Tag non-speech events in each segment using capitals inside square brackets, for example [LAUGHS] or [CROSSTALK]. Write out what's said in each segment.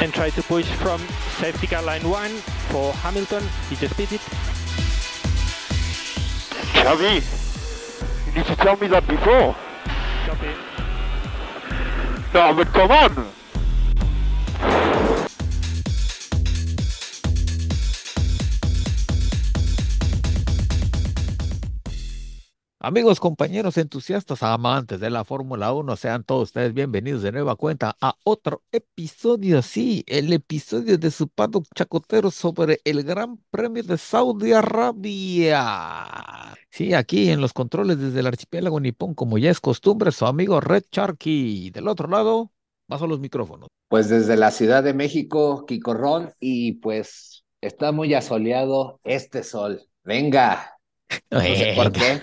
and try to push from safety car line 1 for Hamilton. He just beat it. Xavi, you need to tell me that before. Copy. No, but come on! Amigos, compañeros, entusiastas, amantes de la Fórmula 1, sean todos ustedes bienvenidos de nueva cuenta a otro episodio, sí, el episodio de su paddock chacotero sobre el Gran Premio de Saudi Arabia. Sí, aquí en los controles desde el archipiélago nipón, como ya es costumbre, su amigo Red Sharky. Del otro lado, paso los micrófonos. Pues desde la Ciudad de México, Ron, y pues está muy asoleado este sol. Venga, no sé por qué.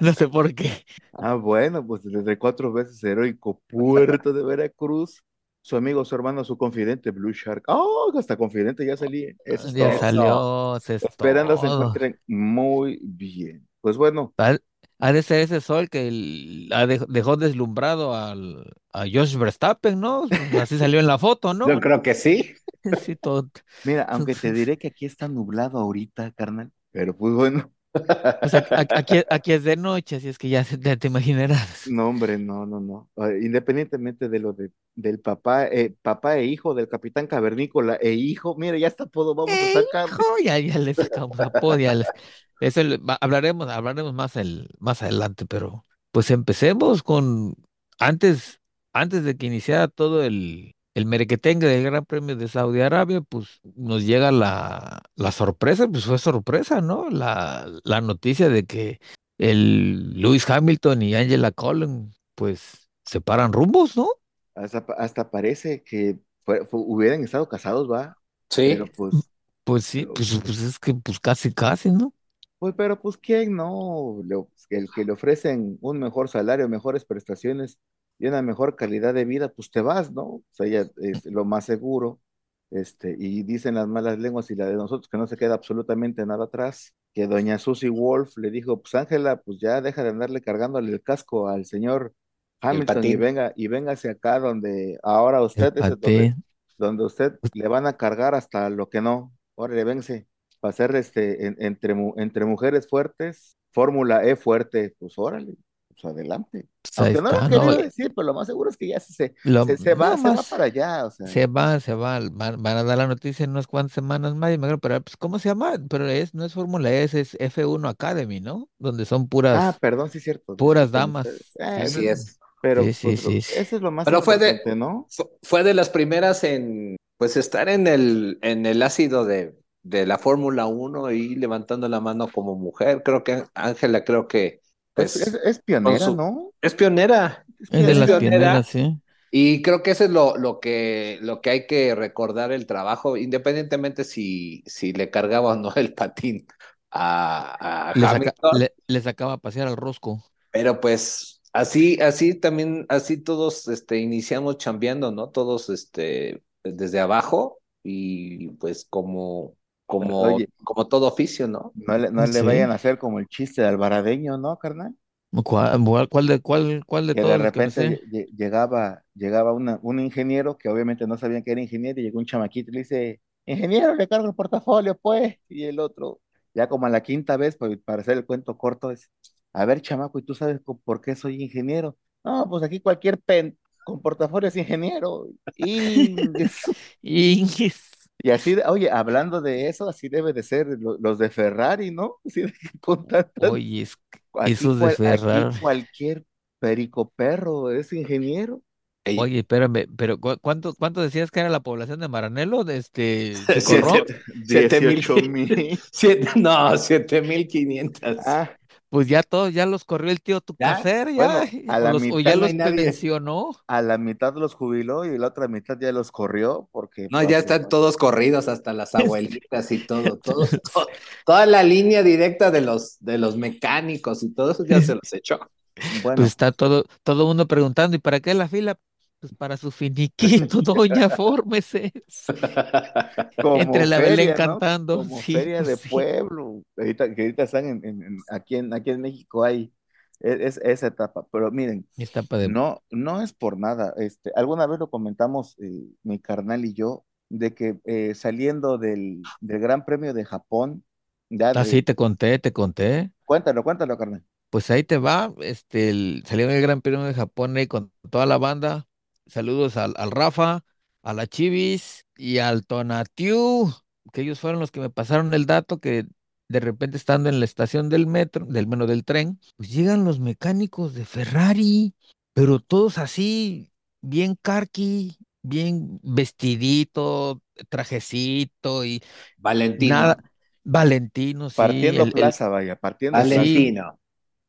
No sé por qué. Ah, bueno, pues desde cuatro veces heroico Puerto de Veracruz, su amigo, su hermano, su confidente, Blue Shark. Oh, hasta confidente ya salí. Eso es Ya todo. salió, se es Esperando se encuentren muy bien. Pues bueno, Ha, ha de ser ese sol que el- dejó deslumbrado al, a Josh Verstappen, ¿no? Así salió en la foto, ¿no? Yo creo que sí. [LAUGHS] Sí, todo. mira, aunque te diré que aquí está nublado ahorita, carnal, pero pues bueno, Aquí, aquí es de noche, así es que ya, te imaginarás. no, hombre, no, no, no. Independientemente de lo de, del papá, eh, papá e hijo del capitán cavernícola e hijo, mira, ya está todo, vamos a sacar. Hijo, ya, ya le sacamos apodo, ya les- eso hablaremos, hablaremos más, el, más adelante, pero pues empecemos con, antes, antes de que iniciara todo el, el merequetengue del Gran Premio de Saudi Arabia, pues nos llega la, la sorpresa, pues fue sorpresa, ¿no? La, la noticia de que el Lewis Hamilton y Angela Collin, pues, separan rumbos, ¿no? Hasta, hasta parece que fue- fue- hubieran estado casados, va, Sí. pero pues, Pues sí, Pero, pues, pues, pues es que pues casi, casi, ¿no? pues, pero pues, ¿quién no? Le- el que le ofrecen un mejor salario, mejores prestaciones y una mejor calidad de vida, pues te vas, ¿no? O sea, ya es lo más seguro. Este, y dicen las malas lenguas y la de nosotros que no se queda absolutamente nada atrás, que doña Susie Wolf le dijo, pues Ángela, pues ya deja de andarle cargándole el casco al señor Hamilton y venga, y véngase acá donde ahora usted es donde, usted le van a cargar hasta lo que no. Órale, vence. Para hacer este, en- entre, entre mujeres fuertes, Fórmula E fuerte, pues órale, pues adelante. Pues Aunque no lo querido decir, pero lo más seguro es que ya se, se, Lo- se, se va, se va para allá, o sea. se va, se va, van, van a dar la noticia en unas cuantas semanas más, y me acuerdo, pero pues, ¿cómo se llama? Pero es, no es Fórmula E, es, es F1 Academy, ¿no? Donde son Ah, puras, perdón, sí cierto. puras damas. Eh, Así es. Pero Sí, sí, pues, lo- sí, sí. eso es lo más Pero fue de- importante, ¿no? Fu- Fue de las primeras en, pues, estar en el, en el ácido de, de la Fórmula 1 y levantando la mano como mujer. Creo que Ángela, creo que, pues, es, es pionera, su- ¿no? es pionera. Es de es las pionera. pioneras, sí. Y creo que eso es lo, lo que, lo que hay que recordar el trabajo, independientemente si, si le cargaba o no el patín a, a Le, saca- Hamilton. le, le sacaba a pasear al Rosco. Pero pues así, así también, así todos este, iniciamos chambeando, ¿no? Todos este, desde abajo y pues como, como, Oye. como todo oficio, ¿no? No le, no le Sí. vayan a hacer como el chiste de Alvaradeño, ¿no, carnal? ¿Cuál, cuál- de, cuál, cuál de que de todos repente llegaba, llegaba una- un ingeniero que obviamente no sabían que era ingeniero y llegó un chamaquito y le dice, ingeniero, le cargo el portafolio, pues, y el otro, ya como a la quinta vez, pues, para hacer el cuento corto, es, a ver, chamaco, ¿y tú sabes por qué soy ingeniero? No, pues aquí cualquier pen con portafolio es ingeniero. [LAUGHS] Y, Inguis. Y así, oye, hablando de eso, así debe de ser lo- los de Ferrari, ¿no? [LAUGHS] Así de que con tantas- Oye, es que aquí esos de cual- aquí Ferrari. cualquier perico perro es ingeniero. Ey, Oye, espérame, pero ¿cu- ¿cuánto, cuánto decías que era la población de Maranelo? De este, [LAUGHS] Siete- siete mil- 18 mil. [LAUGHS] siete- no, siete mil quinientas. Ah, Pues ya todos, ya los corrió el tío Tucacer, ya, bueno, [LAUGHS] a o, la los- o mitad ya no los pensionó. a la mitad los jubiló y la otra mitad ya los corrió porque No, pues, ya están todos corridos, hasta las [LAUGHS] abuelitas y todo, todo, todo- toda la línea directa de los, de los mecánicos y todo eso ya se [LAUGHS] los echó. bueno, Pues está todo, todo mundo preguntando, ¿y para qué la fila? Pues para su finiquito, [LAUGHS] doña, fórmese. [LAUGHS] como Entre la feria, Belén ¿no? cantando. Como sí, feria de sí. pueblo. Ahorita, que ahorita están en, en- en- aquí, en, aquí en México hay e-, es, esa etapa. Pero miren, Etapa de... no, no es por nada. Este, alguna vez lo comentamos eh, mi carnal y yo, de que eh, saliendo del, del Gran Premio de Japón, ya Ah, de- sí, te conté, te conté. cuéntalo, cuéntalo, carnal. Pues ahí te va, este, el, salieron el Gran Premio de Japón ahí con toda la banda. Saludos al, al Rafa, a la Chivis y al Tonatiu, que ellos fueron los que me pasaron el dato que de repente estando en la estación del metro, del menos del tren, pues llegan los mecánicos de Ferrari, pero todos así, bien carqui, bien vestidito, trajecito y Valentino. nada. Valentino, sí, Partiendo el- el- plaza, vaya, partiendo plaza. Valentino.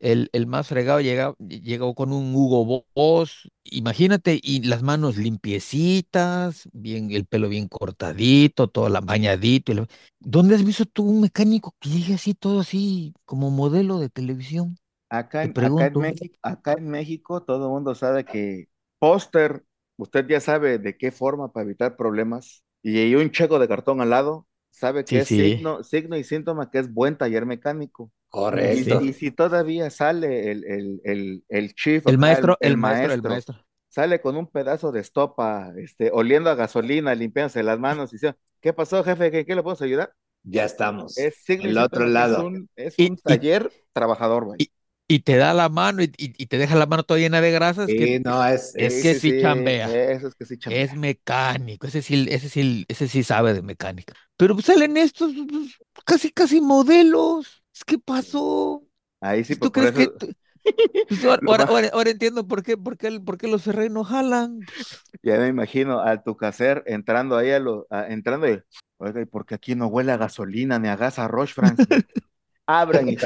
El, el más fregado llega, llegó con un Hugo Boss, imagínate, y las manos limpiecitas, bien, el pelo bien cortadito, todo la bañadito. y la- ¿Dónde has visto tú un mecánico que llegue así, todo así, como modelo de televisión? Acá en, acá en pregunto. México, acá en México todo el mundo sabe que póster, usted ya sabe de qué forma para evitar problemas, y hay un checo de cartón al lado, sabe que Sí, es sí. signo, signo y síntoma que es buen taller mecánico. Y, Correcto. si- y si todavía sale el, el, el, el chief, El maestro, el el maestro, el maestro, sale con un pedazo de estopa, este, oliendo a gasolina, limpiándose las manos y dice, ¿qué pasó, jefe? ¿Qué, qué le podemos ayudar? Ya estamos. Es El otro que es lado. un, es un y- taller trabajador, vaya. y- Y te da la mano y, y- y te deja la mano toda llena de grasas, Sí, que no, es, es que sí chambea. Eso es que sí chambea. es mecánico, ese sí, ese sí, ese sí sabe de mecánica. Pero pues salen estos pues, casi, casi modelos. ¿Qué pasó? Ahí sí, ¿Tú pues, por crees eso que tú- [LAUGHS] Pues ahora, [LAUGHS] Lo ahora, más- ahora- ahora entiendo por qué, por qué, el- por qué los Ferrari no jalan. ya me imagino a tu caser entrando ahí a lo, a- entrando y, oiga, ¿y por qué aquí no huele a gasolina ni a gas a Roche, Francis? [LAUGHS] Abran y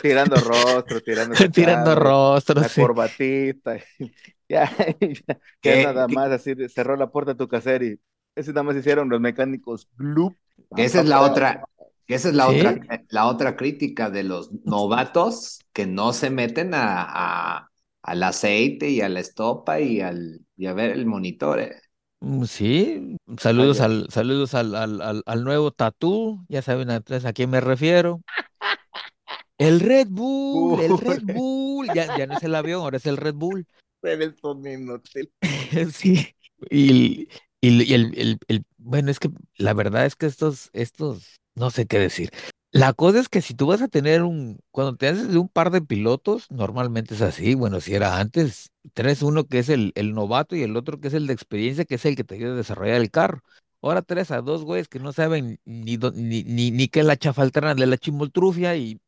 tirando rostro, tirando Tirando cable, rostros. la sí. corbatita. Ya, ya, ya ¿Qué- nada más así de- cerró la puerta a tu caser y eso nada más hicieron los mecánicos bloop. que esa es la otra, que esa es la Sí. otra, la otra crítica de los novatos que no se meten a, a- al aceite y a la estopa y al y a ver el monitor. eh. Mm, Sí, saludos al, saludos al, al, al, al nuevo tatú, ya saben a, a quién me refiero. El Red Bull, el Red. Bull, ya, ya no es el avión, ahora es el Red Bull. Eres un inútil. [LAUGHS] Sí, y, y, y el, el, el- bueno, es que la verdad es que estos, estos, no sé qué decir. La cosa es que si tú vas a tener un, cuando te haces de un par de pilotos, normalmente es así, bueno, si era antes, traes uno que es el, el novato y el otro que es el de experiencia, que es el que te ayuda a desarrollar el carro. Ahora traes a dos güeyes que no saben ni, ni, ni, ni qué es la chafaltrana de la chimoltrufia [LAUGHS] y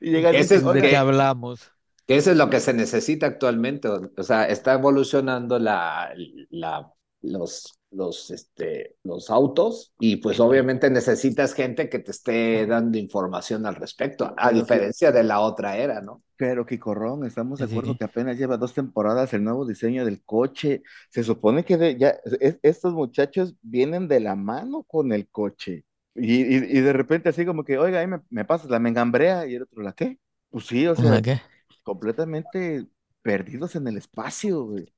Y llegan es de que- qué hablamos. Que eso es lo que se necesita actualmente. O o sea, está evolucionando la, la, los, los, este, los autos y pues obviamente necesitas gente que te esté dando información al respecto, a Pero diferencia de la otra era, ¿no? Pero Quicorrón, estamos de acuerdo sí. que apenas lleva dos temporadas el nuevo diseño del coche. Se supone que de- ya es- estos muchachos vienen de la mano con el coche. Y, y- y de repente así como que, oiga, ahí me, me pasas la mengambrea y el otro, ¿la qué? Pues sí, o sea, ¿Una qué? completamente perdidos en el espacio, güey.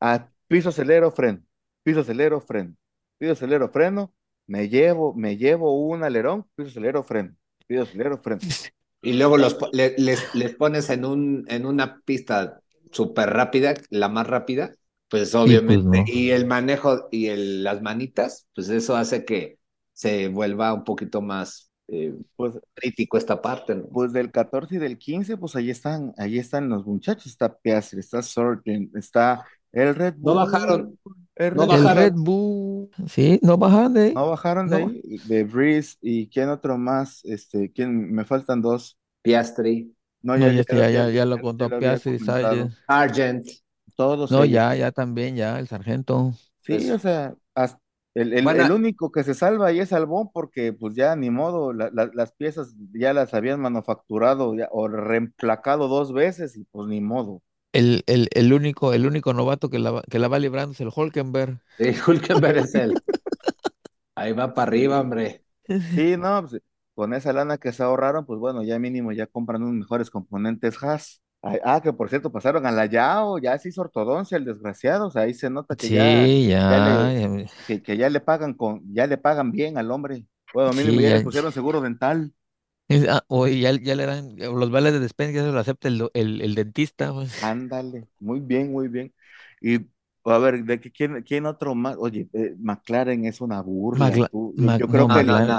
A piso acelero, freno, piso acelero, freno, piso acelero, freno, me llevo, me llevo un alerón, piso acelero, freno, piso acelero, freno. [LAUGHS] Y luego los, les, les pones en, un, en una pista súper rápida, la más rápida, pues obviamente, no. y el manejo y el, las manitas, pues eso hace que se vuelva un poquito más eh, Pues crítico esta parte, ¿no? Pues del 14 y del 15, pues ahí están, ahí están los muchachos, está Piastri, está Sargent, está el Red No Bull, bajaron, el no Red El Bull. bajaron. Red Bull, sí, no bajan de ahí. no bajaron de No. ahí, de Breeze, y quién otro más, este, quién, me faltan dos, Piastri, no, No, ya, ya, ya, ya, ya, ya- ya lo contó ya lo había Piastri. Sargent. Argent, todos No, ellos, ya, ya también, ya, el sargento. sí, Pues- o sea, hasta- el, el, Bueno. el único que se salva ahí es Albón, porque pues ya ni modo, la- la- las piezas ya las habían manufacturado ya, o reemplacado dos veces, y pues ni modo. El, el, el único, el único novato que la, va- que la va librando es el Hulkenberg. [LAUGHS] sí, Hulkenberg es él. [LAUGHS] Ahí va para arriba, hombre. Sí, no, pues, con esa lana que se ahorraron, pues bueno, ya mínimo ya compran unos mejores componentes Haas. Ay, Ah, que por cierto, pasaron a la Yao, ya se hizo ortodoncia el desgraciado, o sea, ahí se nota que ya, Sí, ya ya, le- ya, que, que ya le pagan con, ya le pagan bien al hombre. Bueno, mínimo Sí, ya le pusieron seguro dental. Es- ah, o ya, ya le dan los vales de despensa, ya se lo acepta el, el, el dentista. pues. Ándale, muy bien, muy bien. Y a ver, ¿de qué, quién, quién otro más? Oye, eh, McLaren es una burla. Magla- tú. Yo creo no, que, McLaren-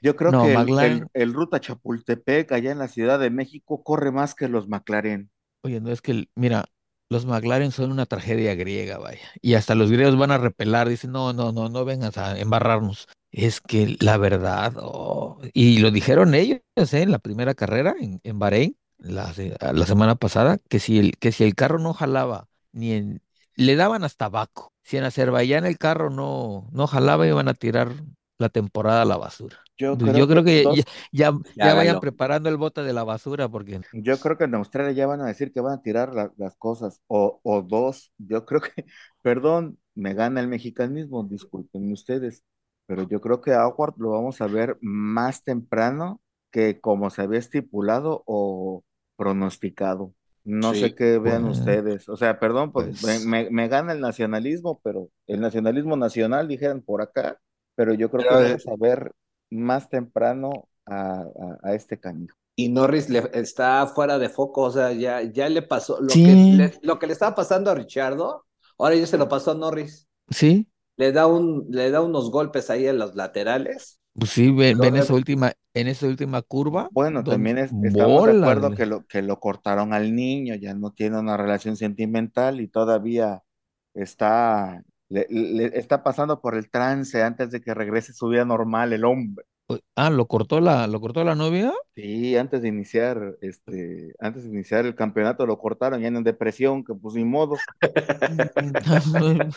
yo creo no, que el, McLaren- el- el Ruta Chapultepec allá en la Ciudad de México corre más que los McLaren. Oye, no es que, mira, los McLaren son una tragedia griega, vaya. Y hasta los griegos van a repelar, dicen, no, no, no, no vengas a embarrarnos. Es que la verdad, oh, y lo dijeron ellos, ¿eh? En la primera carrera en, en Bahrein, la, la semana pasada, que si el, que si el carro no jalaba, ni en, le daban hasta Baco. Si en Azerbaiyán el carro no, no jalaba, iban a tirar la temporada a la basura. Yo creo Yo creo que ya, ya, Ya ya vayan preparando el bote de la basura, porque Yo creo que en Australia ya van a decir que van a tirar la- las cosas, o, o dos. Yo creo que, [LAUGHS] perdón, me gana el mexicanismo, disculpen ustedes, pero yo creo que Award lo vamos a ver más temprano que como se había estipulado o pronosticado. No Sí. sé qué vean Pues- ustedes. O sea, perdón, pues, pues- me, me- gana el nacionalismo, pero el nacionalismo nacional, dijeron por acá, pero yo creo Pero, que eh, vamos a ver más temprano a, a- a este canijo. Y Norris le, está fuera de foco, o sea, ya, ya le pasó lo Sí. que le, lo que le estaba pasando a Richardo, ahora ya se lo pasó a Norris. sí, Le da un, le da unos golpes ahí en los laterales. Pues sí, ven, esa última, en esa última curva. Bueno, también es- estamos de acuerdo que lo, que lo cortaron al niño, ya no tiene una relación sentimental y todavía está, le, le- está pasando por el trance antes de que regrese su vida normal el hombre. Ah, lo cortó la, lo cortó la novia. Sí, antes de iniciar, este, antes de iniciar el campeonato lo cortaron ya en depresión, que pues ni modo. [LAUGHS] [LAUGHS]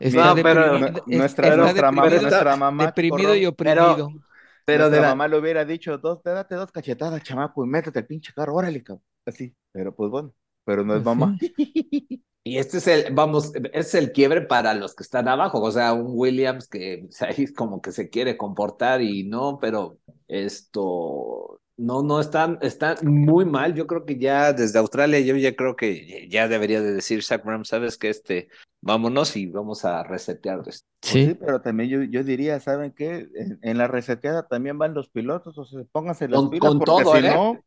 Está No, pero nuestra, está nuestra, mamá, deprimido, nuestra mamá, deprimido y oprimido. Pero de la- mamá le hubiera dicho, dos, date dos cachetadas, chamaco, y métete al pinche carro, órale, cabrón. Así, pero pues bueno, pero no es mamá. [LAUGHS] Y este es el, vamos, es el quiebre para los que están abajo, o sea, un Williams que o [LAUGHS] sea, ahí como que se quiere comportar y no, pero esto, no, no, están, están muy mal, yo creo que ya desde Australia, yo ya creo que ya debería de decir Zach Brown, sabes que este, vámonos y vamos a resetear esto. Pues sí, Sí, pero también yo, yo diría, ¿saben qué? En, en la reseteada también van los pilotos, o sea, pónganse las Con- pilas, con porque todo, si ¿eh? no,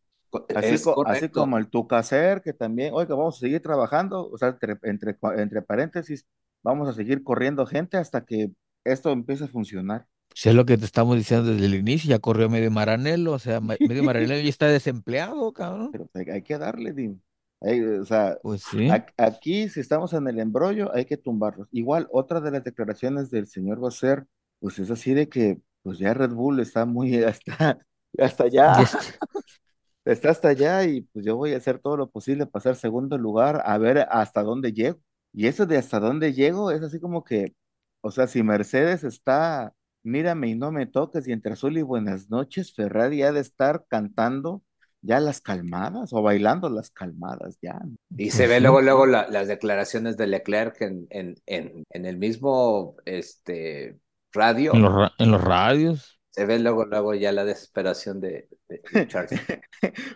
así, Es co- así como el Tucacer, que también, oiga, vamos a seguir trabajando, o sea, entre, entre, entre paréntesis, vamos a seguir corriendo gente hasta que esto empiece a funcionar. sí es lo que te estamos diciendo desde el inicio, ya corrió medio Maranello, o sea, medio Maranello ya está desempleado, cabrón. Pero hay, hay que darle, Dim. Hay, o sea, Pues sí, aquí, si estamos en el embrollo, hay que tumbarlos. Igual, otra de las declaraciones del señor Basser, pues es así de que, pues ya Red Bull está muy, hasta, [LAUGHS] hasta ya allá. está. [LAUGHS] está hasta allá y pues yo voy a hacer todo lo posible para pasar segundo lugar, a ver hasta dónde llego. Y eso de hasta dónde llego es así como que, o sea, si Mercedes está, mírame y no me toques, y entre azul y buenas noches, Ferrari ha de estar cantando ya las calmadas o bailando las calmadas ya. Y se Pues ve sí. luego, luego la- las declaraciones de Leclerc en, en, en, en el mismo este, radio. En los, en los radios. Se ve luego, luego ya la desesperación de, de- de [LAUGHS] Charles.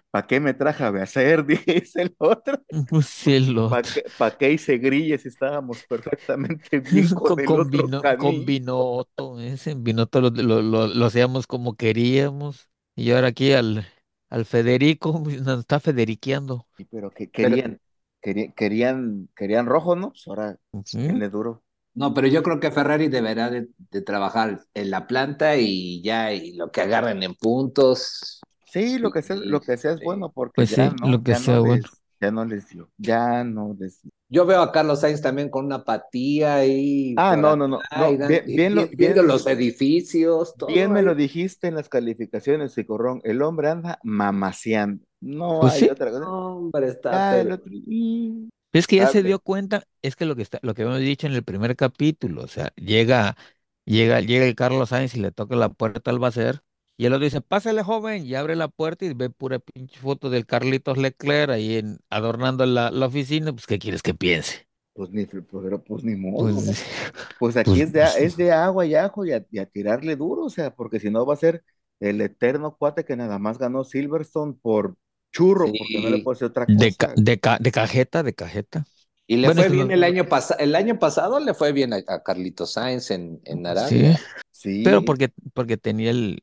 ¿Para qué me traje a hacer? [LAUGHS] Dice el otro. Pues sí, lo- ¿Para qué, pa' qué hice grilla si estábamos perfectamente [LAUGHS] bien con con, el con otro vino, con? Binotto, ese Binotto lo, lo, lo, lo hacíamos como queríamos. Y ahora aquí al, al Federico pues, nos está federiqueando. Sí, pero que Pero- querían, querían, querían, querían rojo, ¿no? Pues ahora, Sí. denle duro. No, pero yo creo que Ferrari deberá de, de trabajar en la planta y ya, y lo que agarren en puntos. Sí, lo que sea, lo que sea es bueno, porque Pues ya sí, no, lo que ya sea no bueno. les, ya no les dio, ya no les dio. Yo veo a Carlos Sainz también con una apatía ahí. Ah, no, no, no, no, y dan- bien- y bien lo- viendo bien- los edificios, todo Bien me lo dijiste en las calificaciones, Cicorrón, el hombre anda mamaseando, no Pues hay sí. otra cosa. Hombre, está. Ah, el pero- otro, y- Es que ya se dio cuenta, es que lo que está, lo que habíamos dicho en el primer capítulo, o sea, llega, llega, llega el Carlos Sainz y le toca la puerta al Bacer, y el otro dice, pásale joven, y abre la puerta y ve pura pinche foto del Carlitos Leclerc ahí en, adornando la, la oficina, pues ¿qué quieres que piense? Pues ni, pero pues ni modo. Pues, [LAUGHS] Pues aquí Pues, es, de, pues, es de agua y ajo y a, y a tirarle duro, o sea, porque si no va a ser el eterno cuate que nada más ganó Silverstone por churro, porque no le Sí. puede ser otra de, cosa. ca- de, ca- de cajeta, de cajeta. Y le Bueno, fue bien no- el año pasado. El año pasado le fue bien a, a Carlitos Sainz en, en Sí, Arabia. Sí, pero porque, porque tenía el,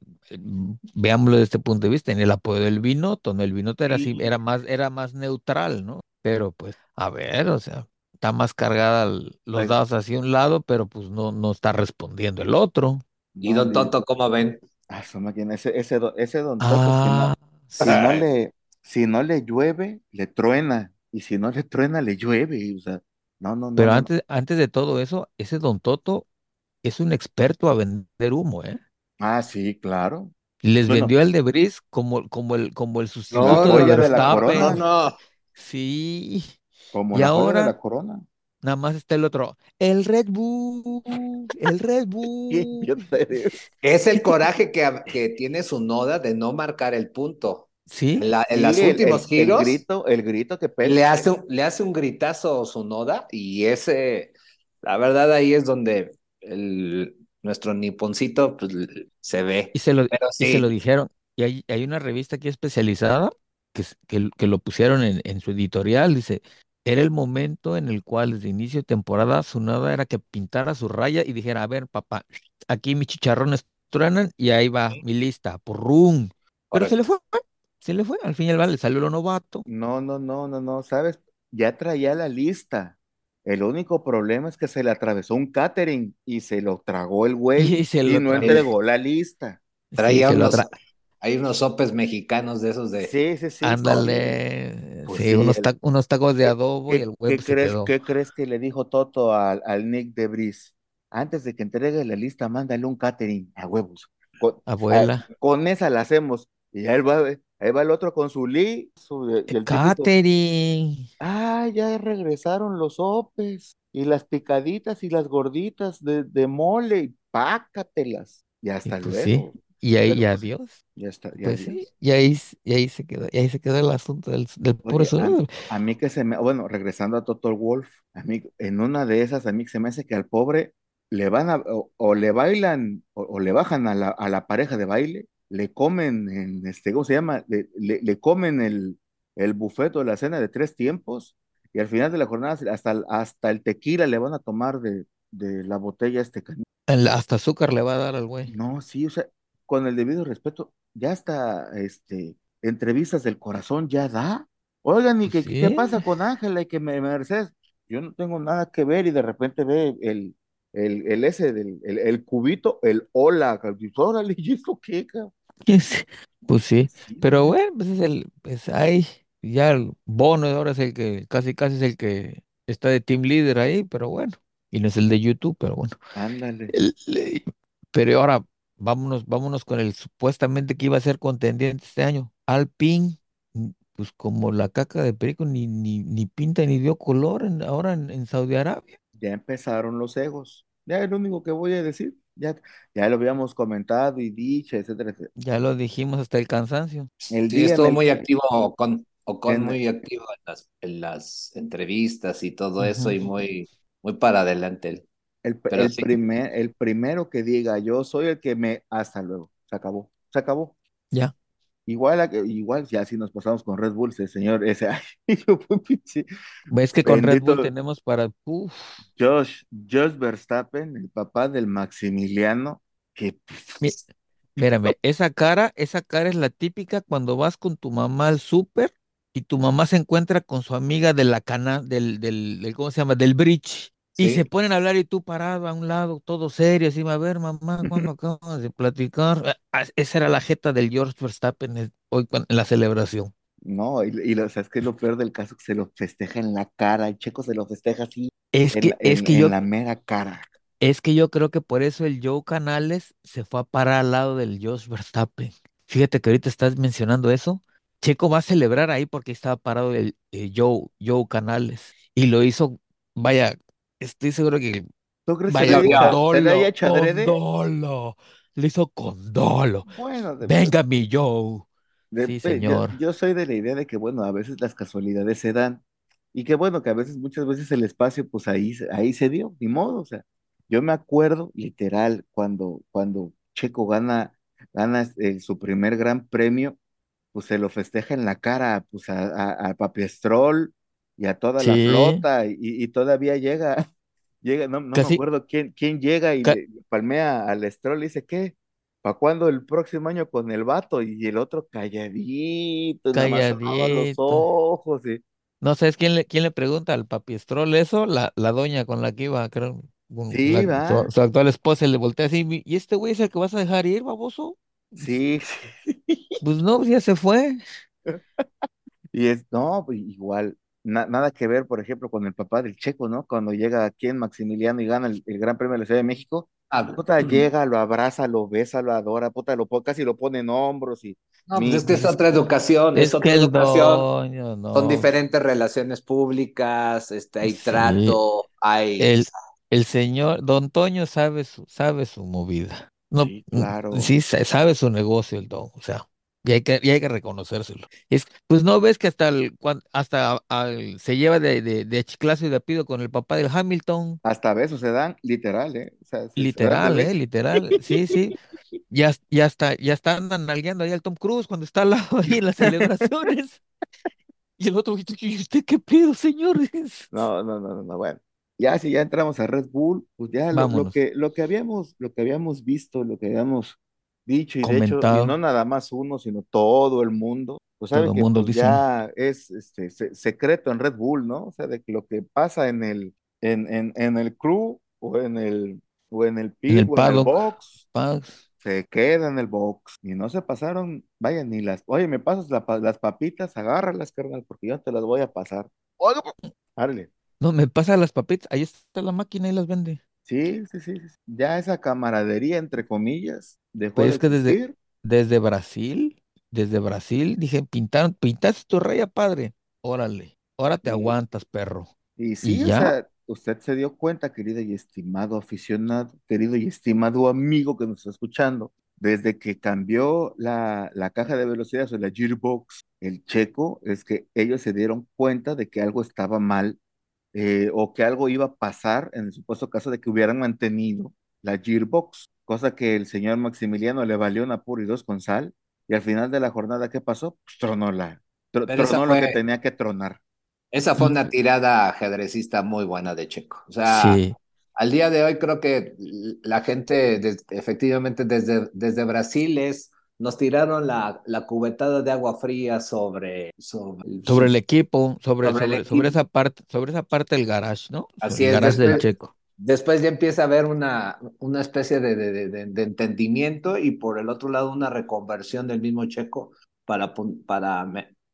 veámoslo desde este punto de vista, en el apoyo del Binotto, ¿no? El Binotto era así, Sí. era más, era más neutral, ¿no? Pero pues, a ver, o sea, está más cargada el- los Pues- dados hacia un lado, pero pues no, no está respondiendo el otro. ¿Y Don Toto cómo ven? Ah, su máquina, ese, ese, ese don Toto, Ah, si no, si no le, si no le llueve, le truena. Y si no le truena, le llueve. O sea, no, no, no. pero no, no. antes, antes de todo eso, ese Don Toto es un experto a vender humo, ¿eh? Ah, sí, claro. Les Bueno. vendió al de Briz como, como el, como el sustituto no de habla de la Verstappen. corona. No, no. Sí. Como Y la de ahora- la corona. Nada más está el otro. El Red Bull, el Red [LAUGHS] ¿Qué Bull. Es el coraje que, que tiene su noda de no marcar el punto. Sí, En, la- en Sí, los el- últimos el, giros El grito, el grito que pega. le hace, un- le hace un gritazo su noda y ese, la verdad ahí es donde el, nuestro niponcito pues, se ve. y se lo, Pero y se lo dijeron. Y hay, hay una revista aquí especializada que, que, que lo pusieron en, en su editorial. Dice, era el momento en el cual desde inicio de temporada su nada era que pintara su raya y dijera, a ver, papá, aquí mis chicharrones truenan y ahí va mi lista, por rum. Pero se le fue, se le fue. Al fin y al cabo le salió lo novato. No, no, no, no, no, ¿sabes? Ya traía la lista. El único problema es que se le atravesó un catering y se lo tragó el [LAUGHS] güey Y se y lo no entregó la lista. [LAUGHS] Sí, traía unos, tra- hay unos sopes mexicanos de esos de... Sí, sí, sí. Ándale, Pues sí, sí, unos, el- ta- unos tacos de ¿Qué, adobo y qué- el qué huevo se crees, quedó. qué crees que le dijo Toto al, al Nick de Bris? Antes de que entregue la lista, mándale un catering a huevos. Con, Abuela. a- con esa la hacemos. Y ahí va, ahí va el otro con su Lee su, y el Catering. ah, ya regresaron los sopes y las picaditas y las gorditas de, de mole y pácatelas. Y Y hasta pues sí, luego. y ahí y pues, adiós. ya está, ya Pues sí, y ahí, y ahí se quedó, y ahí se quedó el asunto del, del puro Oye, a, mí que se me, bueno, regresando a Total Wolf, a mí, en una de esas, a mí que se me hace que al pobre le van a, o, o le bailan, o, o le bajan a la, a la pareja de baile, le comen, en este, ¿cómo se llama? Le, le, le comen el, el buffet o la cena de tres tiempos, y al final de la jornada, hasta, el- hasta el tequila le van a tomar de, de la botella este cañón. El- hasta azúcar le va a dar al güey. No, sí, o sea, con el debido respeto, ya hasta este, entrevistas del corazón ya da. Oigan, ¿y qué, qué pasa con Ángela y que me Mercedes? Yo no tengo nada que ver y de repente ve el, el, el ese del el, el cubito, el hola, órale, ¿y eso qué, cabrón? [LAUGHS] Pues sí, pero bueno, pues es el, pues ahí, ya el Bono ahora es el que, casi casi es el que está de team leader ahí, pero bueno, y no es el de YouTube, pero bueno. Ándale. El- le- pero ahora, vámonos, vámonos con el supuestamente que iba a ser contendiente este año. Alpine, mm, pues como la caca de perico, ni, ni, ni pinta ni dio color en- ahora en, en Saudi Arabia. Ya empezaron los egos. Ya es lo único que voy a decir. Ya, ya lo habíamos comentado y dicho, etcétera, etcétera. Ya lo dijimos hasta el cansancio. El Sí, día estuvo el, muy activo Ocon, Ocon en- muy activo en las, en las entrevistas y todo eso y muy, muy para adelante él. El, Pero el sí. primer, el primero que diga yo soy el que me hasta luego. Se acabó. Se acabó. Ya. Igual, igual ya si nos pasamos con Red Bull, ese señor, ese [LAUGHS] ay, yo fui pinche Ves que con Red Bull tenemos para, uf, Josh, Josh Verstappen, el papá del Maximiliano, que mi- Mírame, esa cara, esa cara es la típica cuando vas con tu mamá al súper y tu mamá se encuentra con su amiga de la cana, del, del, del- ¿cómo se llama? Del bridge. Y Sí. se ponen a hablar y tú parado a un lado, todo serio, así, a ver, mamá, ¿cuándo [LAUGHS] acabas de platicar? Ah, ah, Esa era la jeta del George Verstappen eh, hoy en la celebración. no, y, y lo, ¿sabes qué es lo peor del caso? Que se lo festeja en la cara, el Checo se lo festeja así, Es que, es en- que en yo, la mera cara. es que yo creo que por eso el Joe Canales se fue a parar al lado del George Verstappen. Fíjate que ahorita estás mencionando eso. Checo va a celebrar ahí porque estaba parado el eh, Joe, Joe Canales. Y lo hizo, vaya, estoy seguro que, ¿Tú crees que le con hecho- se le haya dolo, hecho con adrede? dolo. Lo hizo con dolo. Bueno, de- Venga, mi Joe. De- Sí, yo, señor. yo soy de la idea de que, bueno, a veces las casualidades se dan y que, bueno, que a veces, muchas veces el espacio, pues ahí, se- ahí se dio, ni modo, o sea, yo me acuerdo literal cuando, cuando Checo gana, gana eh, su primer gran premio, pues se lo festeja en la cara, pues a, a, a y a toda la flota y, y todavía llega, [LAUGHS] llega, no, no me acuerdo quién, quién llega y ca- le palmea al Stroll y dice, ¿qué? ¿Para cuándo el próximo año con el vato? Y el otro calladito, nada más cerraba los Calladito. ojos. Y... No sabes quién le, quién le pregunta al papiestrol eso, la, la doña con la que iba, creo, con Sí, la- va. su, su actual esposa, le voltea así, "¿Y- ¿y este güey es el que vas a dejar ir, baboso? Sí, sí. Pues no, pues ya se fue. [LAUGHS] Y es, no, pues igual, na- nada que ver, por ejemplo, con el papá del Checo, ¿no? Cuando llega aquí en Maximiliano y gana el, el Gran Premio de la Ciudad de México, Ah, puta, llega, lo abraza, lo besa, lo adora, puta, lo pone- casi lo pone en hombros y no, pues es que es otra educación, es, Es otra educación. doño, no. Son diferentes relaciones públicas, este, hay Sí. trato, hay... El, el señor, don Toño sabe su, sabe su movida. No, Sí, claro. sí, sa- sabe su negocio el don, o sea, y hay que, y hay que reconocérselo. Es, pues no ves que hasta el, hasta al- se lleva de, de, de chiclazo y de pido con el papá del Hamilton, Hasta besos se dan, literal, ¿eh? O sea, literal, eh, literal, sí, sí. Ya, ya está, ya está andan nalgueando ahí al Tom Cruise cuando está al lado ahí en las celebraciones. [LAUGHS] Y el otro, ¿y usted qué pedo, señor? No, no, no, no, no, bueno. Ya si ya entramos a Red Bull, pues ya lo, lo que, lo que habíamos, lo que habíamos visto, lo que habíamos dicho, y de hecho, y Comentado. no nada más uno, sino todo el mundo, pues sabe Todo el que mundo pues, dice. ya es este, se- secreto en Red Bull, ¿no? O sea, de que lo que pasa en el, en, en, en el crew, o en el, o en el pit, el o en el box, se queda en el box. Y no se pasaron, vaya, ni las, oye, me pasas la las papitas, agárralas, carnal, porque yo te las voy a pasar. No, me pasa las papitas. Ahí está la máquina y las vende. Sí, sí, sí. Ya esa camaradería, entre comillas, dejó Pues de es que desde, existir. desde Brasil, desde Brasil, dije, pintaron, pintaste tu raya, padre. Órale, ahora te aguantas, perro. y Y sí, o ya, sea, usted se dio cuenta, querido y estimado aficionado, querido y estimado amigo que nos está escuchando, desde que cambió la, la caja de velocidades o la gearbox, el checo, es que ellos se dieron cuenta de que algo estaba mal eh, o que algo iba a pasar en el supuesto caso de que hubieran mantenido la gearbox, cosa que el señor Maximiliano le valió una pura y dos con sal, y al final de la jornada, ¿qué pasó? Pues tronó la, Pero tronó lo que fue, tenía que tronar. esa fue una tirada ajedrecista muy buena de Checo. O sea, sí, al día de hoy creo que la gente, efectivamente desde, desde Brasil es, nos tiraron la, la cubetada de agua fría sobre, sobre, sobre el equipo, sobre, sobre el sobre, sobre equipo. esa parte, sobre esa parte del garage, ¿no? Así el es, garage del después, Checo. después ya empieza a haber una, una especie de, de, de, de entendimiento y por el otro lado una reconversión del mismo Checo para, para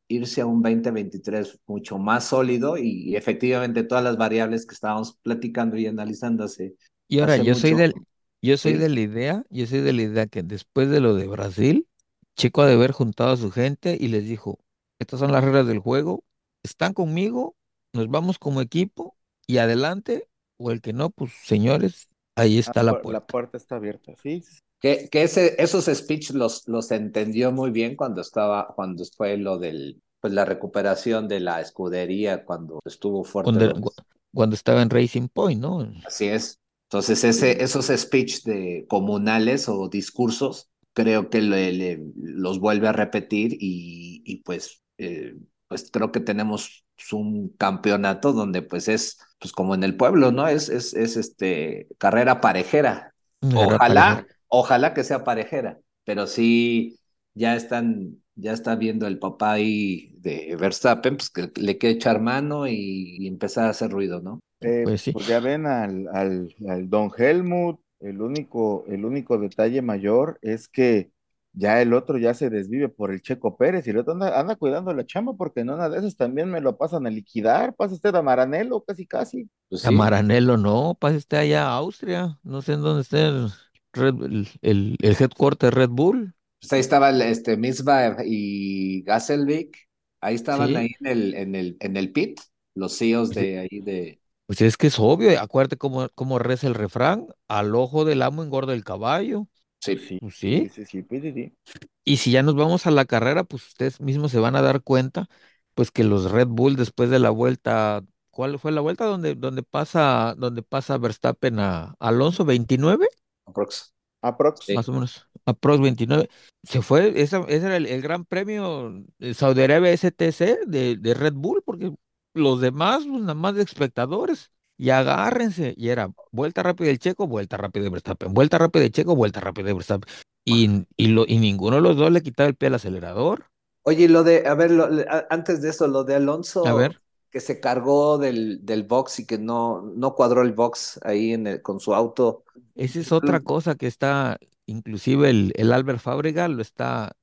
irse a un 2023 mucho más sólido y, y efectivamente todas las variables que estábamos platicando y analizando hace, Y ahora, hace yo soy del, yo soy sí, de la idea, yo soy de la idea que después de lo de Brasil, Checo ha de haber juntado a su gente y les dijo, estas son las reglas del juego, están conmigo, nos vamos como equipo y adelante, o el que no, pues señores, ahí La, está la la puerta. puerta está abierta, sí. Que, que ese, esos speech los, los entendió muy bien cuando estaba, cuando fue lo del, pues la recuperación de la escudería, cuando estuvo fuerte Cuando, lo cu- cuando estaba en Racing Point, ¿no? Así es. Entonces, ese, esos speech de comunales o discursos, creo que le- le- los vuelve a repetir y, y pues, eh, pues creo que tenemos un campeonato donde pues es, pues como en el pueblo, ¿no? Es, es, es este, carrera parejera. Era Ojalá, ojalá que sea parejera, pero sí, ya están, ya está viendo el papá ahí de Verstappen, pues que le quiere echar mano y, y empezar a hacer ruido, ¿no? Eh, Pues sí. pues ya ven al, al, al Don Helmut, el único, el único detalle mayor es que ya el otro ya se desvive por el Checo Pérez y el otro anda, anda cuidando la chamba porque en una de esas también me lo pasan a liquidar, pasa usted a Maranelo casi casi. Pues A sí. Maranello no, pase usted allá a Austria, no sé en dónde está el, el, el, el headquarter Red Bull, Pues ahí estaba el, este Misbah y Gasselvik, ahí estaban ahí en el, en el, en el pit, los CEOs Pues, de ahí de, pues es que es obvio, acuérdate cómo, cómo reza el refrán, al ojo del amo engorda el caballo, sí, Sí, pues sí, sí. sí, sí, sí, sí. Y si ya nos vamos a la carrera, pues ustedes mismos se van a dar cuenta, pues que los Red Bull después de la vuelta, ¿cuál fue la vuelta donde, donde pasa, donde pasa Verstappen a Alonso 29? aprox. Aprox. Sí. más o menos, aprox 29. Se fue, esa, ese era el, el gran premio de Saudi Arabia STC de, de Red Bull, porque los demás, pues, nada más de espectadores. Y agárrense. Y era vuelta rápida del Checo, vuelta rápida de Verstappen, vuelta rápida de Checo, vuelta rápida de Verstappen. y, y, lo, y ninguno de los dos le quitaba el pie al acelerador. Oye, y lo de, a ver, lo- antes de eso, lo de Alonso A ver. que se cargó del, del box y que no, no cuadró el box ahí en el- con su auto. Esa es otra cosa que está, inclusive el, el Albert Fábrega lo está,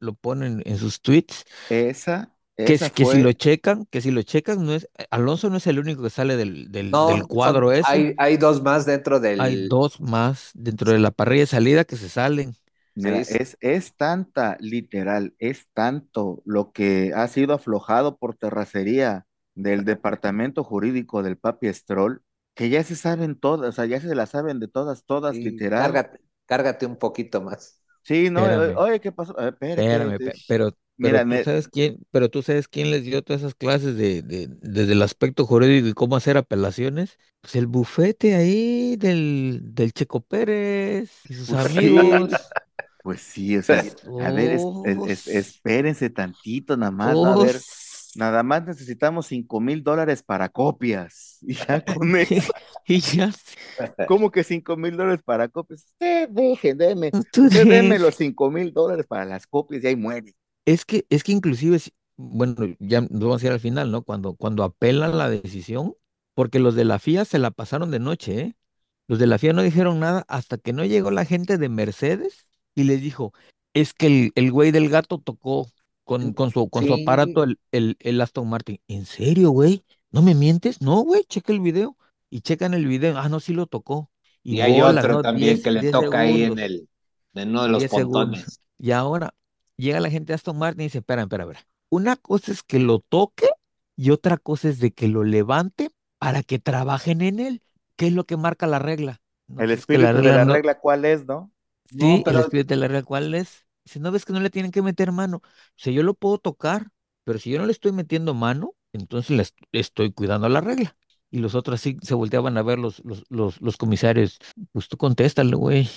lo ponen en sus tweets, Esa, que, si lo checan, que si lo checan, no es, Alonso no es el único que sale del, del, No, del son- cuadro ese. hay, hay dos más dentro del... Hay dos más dentro de la parrilla de salida que se salen. mira, Sí, sí. es, es tanta, literal, es tanto lo que ha sido aflojado por terracería del departamento jurídico del Papi Stroll, que ya se saben todas, o sea, ya se las saben de todas, todas, Sí, literal. Cárgate, cárgate un poquito más. Sí, no, eh, Espérame. oye, ¿qué pasó? Eh, espérate, Espérame, eh, pero, pero mira, tú sabes quién, pero tú sabes quién les dio todas esas clases de, de, desde el aspecto jurídico y cómo hacer apelaciones. Pues el bufete ahí del, del Checo Pérez y sus Pues sí. amigos. [LAUGHS] Pues sí, o sea, a ver, es- es- es- Todos, espérense tantito nada más. A ver, nada más necesitamos cinco mil dólares para copias. [LAUGHS] Y ya con eso, [LAUGHS] Y ya, ¿cómo que cinco mil dólares para copias? Usted deje, deme, usted deme los cinco mil dólares para las copias y ahí muere. Es que, es que inclusive, si- bueno, ya nos vamos a ir al final, ¿no? Cuando, cuando apelan la decisión, porque los de la FIA se la pasaron de noche, ¿eh? Los de la FIA no dijeron nada hasta que no llegó la gente de Mercedes y les dijo, es que el, el güey del gato tocó con, con su, con su aparato el, el, el Aston Martin. ¿En serio, güey? ¿No me mientes? No, güey, checa el video. Y checan el video. Ah, no, sí lo tocó. Y, Y hay bolas, otro ¿no? también 10 que le 10 toca ahí en el, en uno de los 10 segundos. pontones. Y ahora llega la gente de Aston Martin y dice, espera, espera, espera. Una cosa es que lo toque y otra cosa es de que lo levante para que trabajen en él. ¿Qué es lo que marca la regla? No, El es que la espíritu de regla la no- regla, ¿cuál es, no? No, Sí, el pero espíritu de la regla, ¿cuál es? Si no ves que no le tienen que meter mano. O sea, yo lo puedo tocar, pero si yo no le estoy metiendo mano, entonces le est- estoy cuidando la regla. Y los otros sí se volteaban a ver los, los, los, los comisarios. Pues tú contéstale, güey.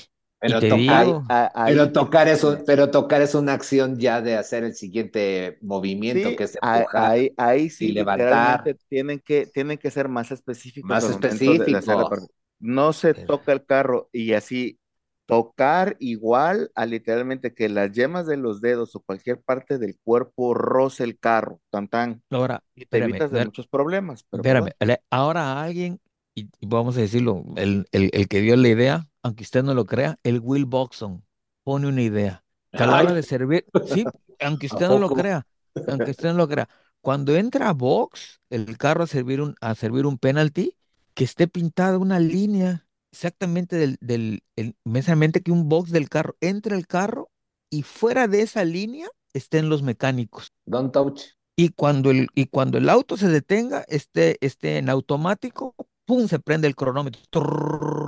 Y pero tocar, digo, pero tocar es un- pero tocar es una acción ya de hacer el siguiente movimiento Sí, que es empujar. ahí, ahí sí, levantar. literalmente tienen que, tienen que ser más específicos Más específicos. No se toca el carro y así tocar igual a literalmente que las yemas de los dedos o cualquier parte del cuerpo roce el carro, tan tan, ahora, y te espérame, evitas de ver- muchos problemas. Pero Espérame, ahora alguien, y, y vamos a decirlo, el, el, el que dio la idea, aunque usted no lo crea, el Will Boxon pone una idea. Que a la hora Ay. de servir, sí, aunque [LAUGHS] ¿A usted no lo crea, aunque [LAUGHS] usted no lo crea, cuando entra a box, el carro a servir un, a servir un penalty, que esté pintada una línea exactamente del, del el, inmensamente que un box del carro entre el carro y fuera de esa línea estén los mecánicos. Don't touch. Y cuando el, y cuando el auto se detenga, esté, esté en automático, ¡pum! se prende el cronómetro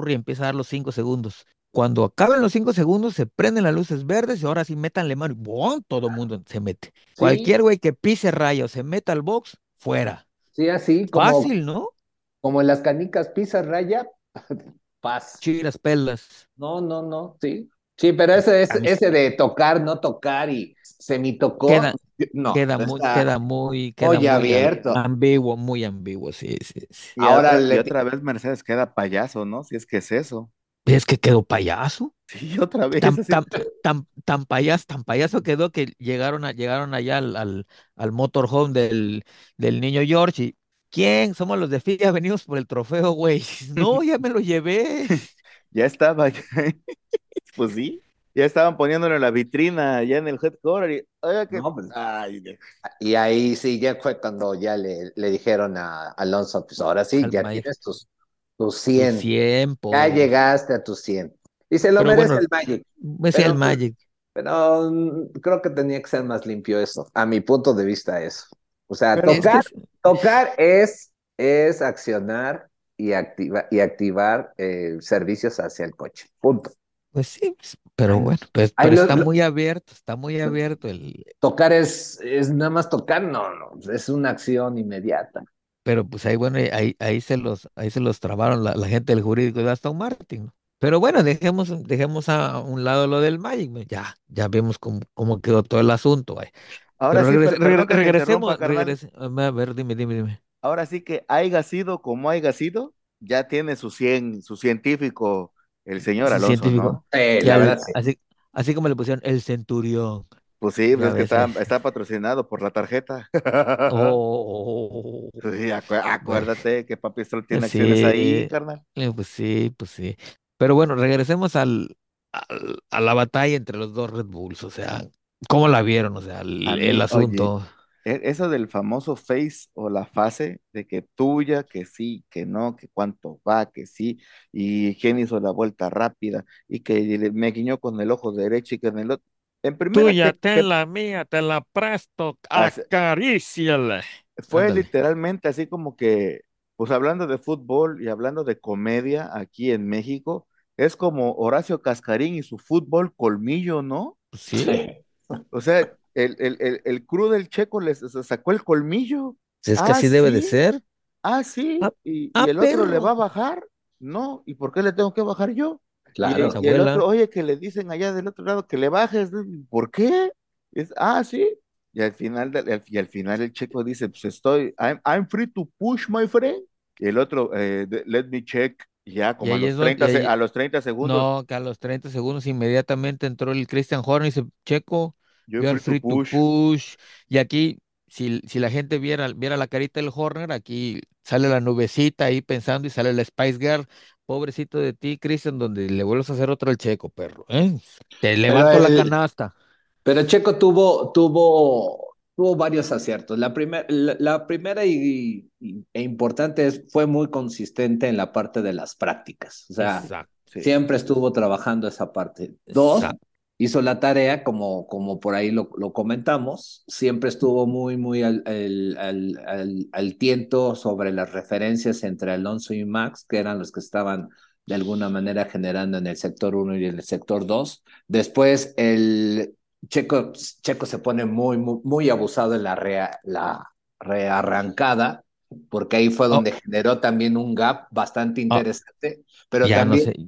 y empieza a dar los cinco segundos. Cuando acaben los cinco segundos, se prenden las luces verdes y ahora sí métanle mano y ¡bum! todo el mundo se mete. Sí, Cualquier güey que pise raya o se meta al box, fuera. sí, así como, Fácil, ¿no? como en las canicas, pisa raya, [LAUGHS] paz. Chiras pelas. No, no, no, sí. Sí, pero ese, ese, ese de tocar, no tocar y semitocó, queda, no, queda muy, queda muy, queda muy abierto. ambiguo, muy ambiguo, sí, sí, sí. Y Ahora otra, y otra vez Mercedes queda payaso, ¿no? Si es que es eso. Es que quedó payaso. Sí, [LAUGHS] otra vez. tan, tan, tan, tan payaso, tan payaso quedó que llegaron, a, llegaron allá al, al, al motorhome del, del niño George y ¿quién? Somos los de FIA, venimos por el trofeo, güey. [LAUGHS] No, ya me lo llevé. [LAUGHS] Ya estaba. Pues sí. Ya estaban poniéndolo en la vitrina, ya en el headquarter. Y, oiga, que. No, pues, Ay, de- Y ahí sí, ya fue cuando ya le, le dijeron a Alonso, pues ahora sí, Al ya Magic. tienes tus, tus Sus 100, 100, ya pobres. llegaste a tus 100. Y se lo Pero merece bueno, el Magic, es el pero, Magic. pero creo que tenía que ser más limpio eso, a mi punto de vista eso. O sea, Pero- Es que tocar, es- tocar es, es accionar y, activa, y activar eh, servicios hacia el coche, punto. Pues sí, pues, pero bueno, pues, pero lo- está lo- muy abierto, está muy abierto el, Tocar es, es nada más tocar, no, no, es una acción inmediata. pero pues ahí bueno, ahí, ahí se los, ahí se los trabaron la, la gente del jurídico de Aston Martin. ¿no? Pero bueno, dejemos, dejemos a un lado lo del Magic, ¿no? ya, ya vemos cómo, cómo quedó todo el asunto. güey. Ahora Pero sí, regrese- per- perdón regre- que te regresemos, regrese- a ver, dime, dime, dime. Ahora sí que haya sido como haya sido, ya tiene su cien, su científico, el señor Sí, Alonso, científico. ¿no? Sí, la verdad, sí. así, así como le pusieron el centurión. Pues sí, pues es que está, está patrocinado por la tarjeta. Oh, Sí, acu- acuérdate que Papi Stroll tiene Pues acciones ahí, sí, carnal. eh, pues sí, pues sí. Pero bueno, regresemos al, al- a la batalla entre los dos Red Bulls. O sea, ¿cómo la vieron? O sea, el, oye, asunto. Eso del famoso face o la fase de que tuya, que sí, que no, que cuánto va, que sí, y quién hizo la vuelta rápida y que me guiñó con el ojo derecho y que en el otro. En primera, Tuya, que, que la mía, te la presto, acaríciala. fue Ándale. literalmente así como que, pues hablando de fútbol y hablando de comedia aquí en México, es como Horacio Cascarín y su fútbol colmillo, ¿no? Sí, O sea, el, el, el, el crew del Checo les sacó el colmillo. es que Ah, así debe de sí, ser. ah, sí, Ah, y, y ah, el otro le va a bajar. No, ¿y por qué le tengo que bajar yo? Y, Claro. Y el otro, oye, que le dicen allá del otro lado que le bajes. ¿Por qué? Es, ah, sí. Y al final, del- y al final el Checo dice, pues estoy, I'm, I'm free to push, my friend. Y el otro, eh, let me check. Ya como a los es donde, 30, se- ahí- a los 30 segundos, no, que a los 30 segundos inmediatamente entró el Christian Horner y dice, Checo, yo are free to free to push. push. Y aquí, si, si la gente viera, viera la carita del Horner, aquí sale la nubecita ahí pensando y sale la Spice Girl. Pobrecito de ti, Christian, donde le vuelves a hacer otro al Checo, perro, ¿eh? Te Pero levanto la canasta. pero Checo tuvo, tuvo, tuvo varios aciertos. La, primer- la, la primera y, y- e importante es, fue muy consistente en la parte de las prácticas. O sea, Exacto, Sí. siempre estuvo trabajando esa parte. Dos, exacto. Hizo la tarea, como, como por ahí lo, lo comentamos, siempre estuvo muy, muy al, al, al, tiento sobre las referencias entre Alonso y Max, que eran los que estaban de alguna manera generando en el sector 1 y en el sector 2. Después el Checo, Checo se pone muy, muy, muy abusado en la, rea, la rearrancada, porque ahí fue Oh, donde generó también un gap bastante oh, interesante, pero ya no también sé.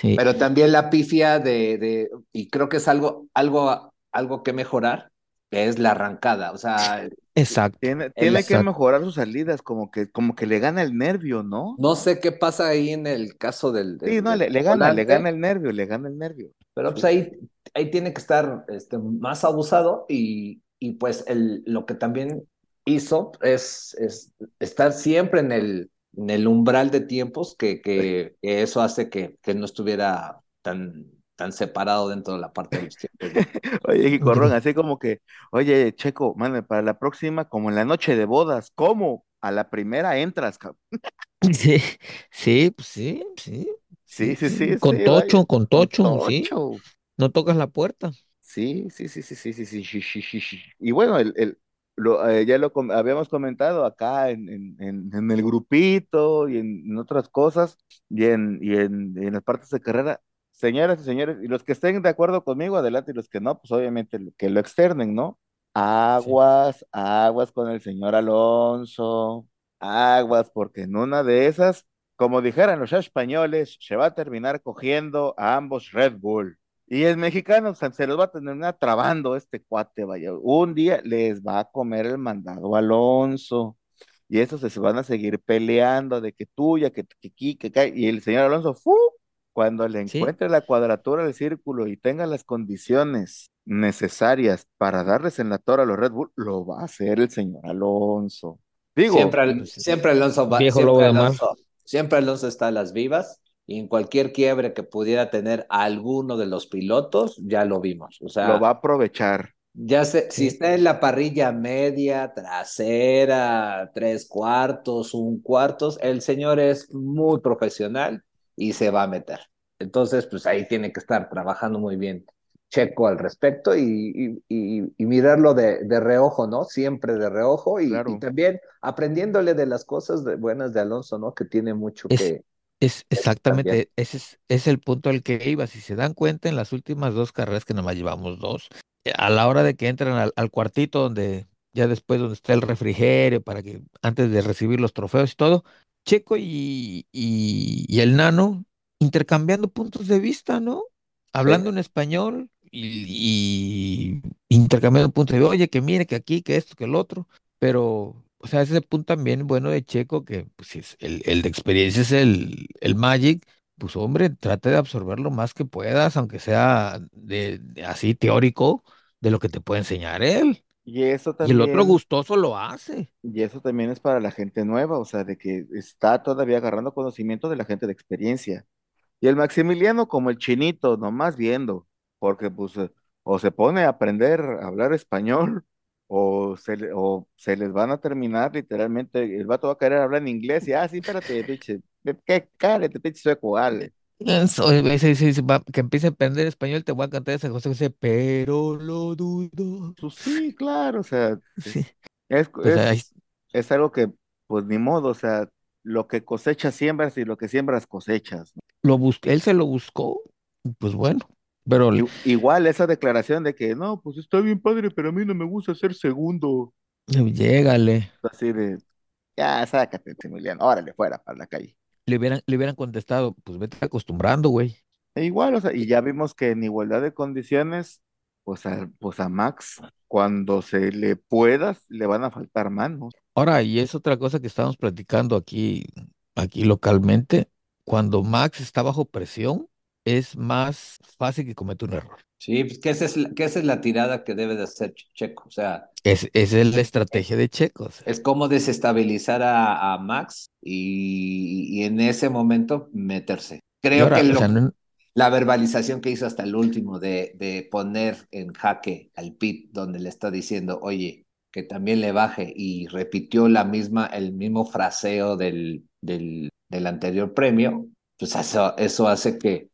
Sí, pero también la pifia de, de, y creo que es algo, algo, algo que mejorar, que es la arrancada. O sea, exacto, Tiene, tiene que mejorar sus salidas, como que, como que le gana el nervio, ¿no? no sé qué pasa ahí en el caso del, Sí, no, del le, le gana, le gana el nervio, le gana el nervio. pero pues ahí, ahí tiene que estar este, más abusado y, y pues el, lo que también hizo es, es estar siempre en el, en el umbral de tiempos que, que, que eso hace que, que no estuviera tan, tan separado dentro de la parte de los tiempos. ¿no? Oye, Gicorrón, Gr- así como que, oye, Checo, mande, para la próxima, como en la noche de bodas, ¿cómo? A la primera entras, cabrón. Sí, sí, pues sí, sí, Sí, sí, sí, sí, sí, con sí, tocho, vaya, con con tocho, sí, tocho. no tocas la puerta. Sí, sí, sí, sí, sí, sí, sí, sí, sí, sí, sí. Y bueno, el, el, lo, eh, ya lo com- habíamos comentado acá en, en, en, en el grupito y en, en otras cosas y en, y en, las partes de carrera. Señoras y señores, y los que estén de acuerdo conmigo, adelante, y los que no, pues obviamente que lo externen, ¿no? Sí, Aguas, aguas con el señor Alonso, aguas, porque en una de esas, como dijeran los españoles, se va a terminar cogiendo a ambos Red Bull. Y el mexicano se se los va a terminar trabando este cuate, vaya. Un día les va a comer el mandado a Alonso. Y esos se van a seguir peleando de que tuya, que que aquí, que acá. Y el señor Alonso, ¡fu! Cuando le sí, encuentre la cuadratura del círculo y tenga las condiciones necesarias para darles en la torre a los Red Bull, lo va a hacer el señor Alonso. Digo, Siempre, sí, siempre Alonso va, viejo lobo siempre de mar. Alonso, siempre Alonso está a las vivas y en cualquier quiebre que pudiera tener alguno de los pilotos, ya lo vimos. O lo sea, va a aprovechar. ya sé, si está en la parrilla media, trasera, tres cuartos, un cuartos, el señor es muy profesional y se va a meter. Entonces, pues ahí tiene que estar trabajando muy bien Checo al respecto y, y, y, y mirarlo de, de, reojo, ¿no? Siempre de reojo y, Claro. y, también aprendiéndole de las cosas de, buenas de Alonso, ¿no? Que tiene mucho es, que... es exactamente, ese es, es el punto al que iba. Si se dan cuenta, en las últimas dos carreras que nomás llevamos dos, eh, a la hora de que entran al, al cuartito donde ya después donde está el refrigerio para que antes de recibir los trofeos y todo, Checo y, y, y el Nano intercambiando puntos de vista, ¿no? Hablando Sí. en español y, y intercambiando puntos de vista, oye, que mire, que aquí, que esto, que el otro, pero, o sea, ese punto también bueno de Checo, que pues, es el, el de experiencia es el, el Magic, pues hombre, trate de absorber lo más que puedas, aunque sea de, de así teórico, de lo que te puede enseñar él. Y eso Y el otro gustoso lo hace. y eso también es para la gente nueva, o sea, de que está todavía agarrando conocimiento de la gente de experiencia. Y el Maximiliano como el chinito, nomás viendo, porque pues eh, o se pone a aprender a hablar español o se, le- o se les van a terminar literalmente, el vato va a querer hablar en inglés y, ah, sí, espérate, pinche, qué cállate, pinche sueco, dale. Eso, ese- ese- ese va- que empiece a aprender español, te voy a cantar ese José José, pero lo dudo. Pues sí, claro, o sea, Sí. es, Pues ahí, es, es algo que, pues ni modo, o sea, lo que cosechas siembras y lo que siembras cosechas. ¿no? lo bus- él se lo buscó, pues bueno, pero Igual esa declaración de que, no, pues está bien padre, pero a mí no me gusta ser segundo. llégale. Así de, ya, sácate, Emiliano, órale, fuera para la calle. Le hubieran, le hubieran contestado, pues vete acostumbrando, güey. E igual, o sea, y ya vimos que en igualdad de condiciones, pues a, pues a Max, cuando se le pueda, le van a faltar manos. Ahora, y es otra cosa que estábamos platicando aquí, aquí localmente, cuando Max está bajo presión, es más fácil que cometa un error. Sí, pues que esa es la, que esa es la tirada que debe de hacer Ch- Checo. O sea, Es, esa es la estrategia de Checo. o sea. es como desestabilizar a, a Max y, y en ese momento meterse. Creo ahora, que o lo- sea, no- la verbalización que hizo hasta el último de, de poner en jaque al Pit, donde le está diciendo, oye, que también le baje, y repitió la misma, el mismo fraseo del, del, del anterior premio, pues eso, eso hace que,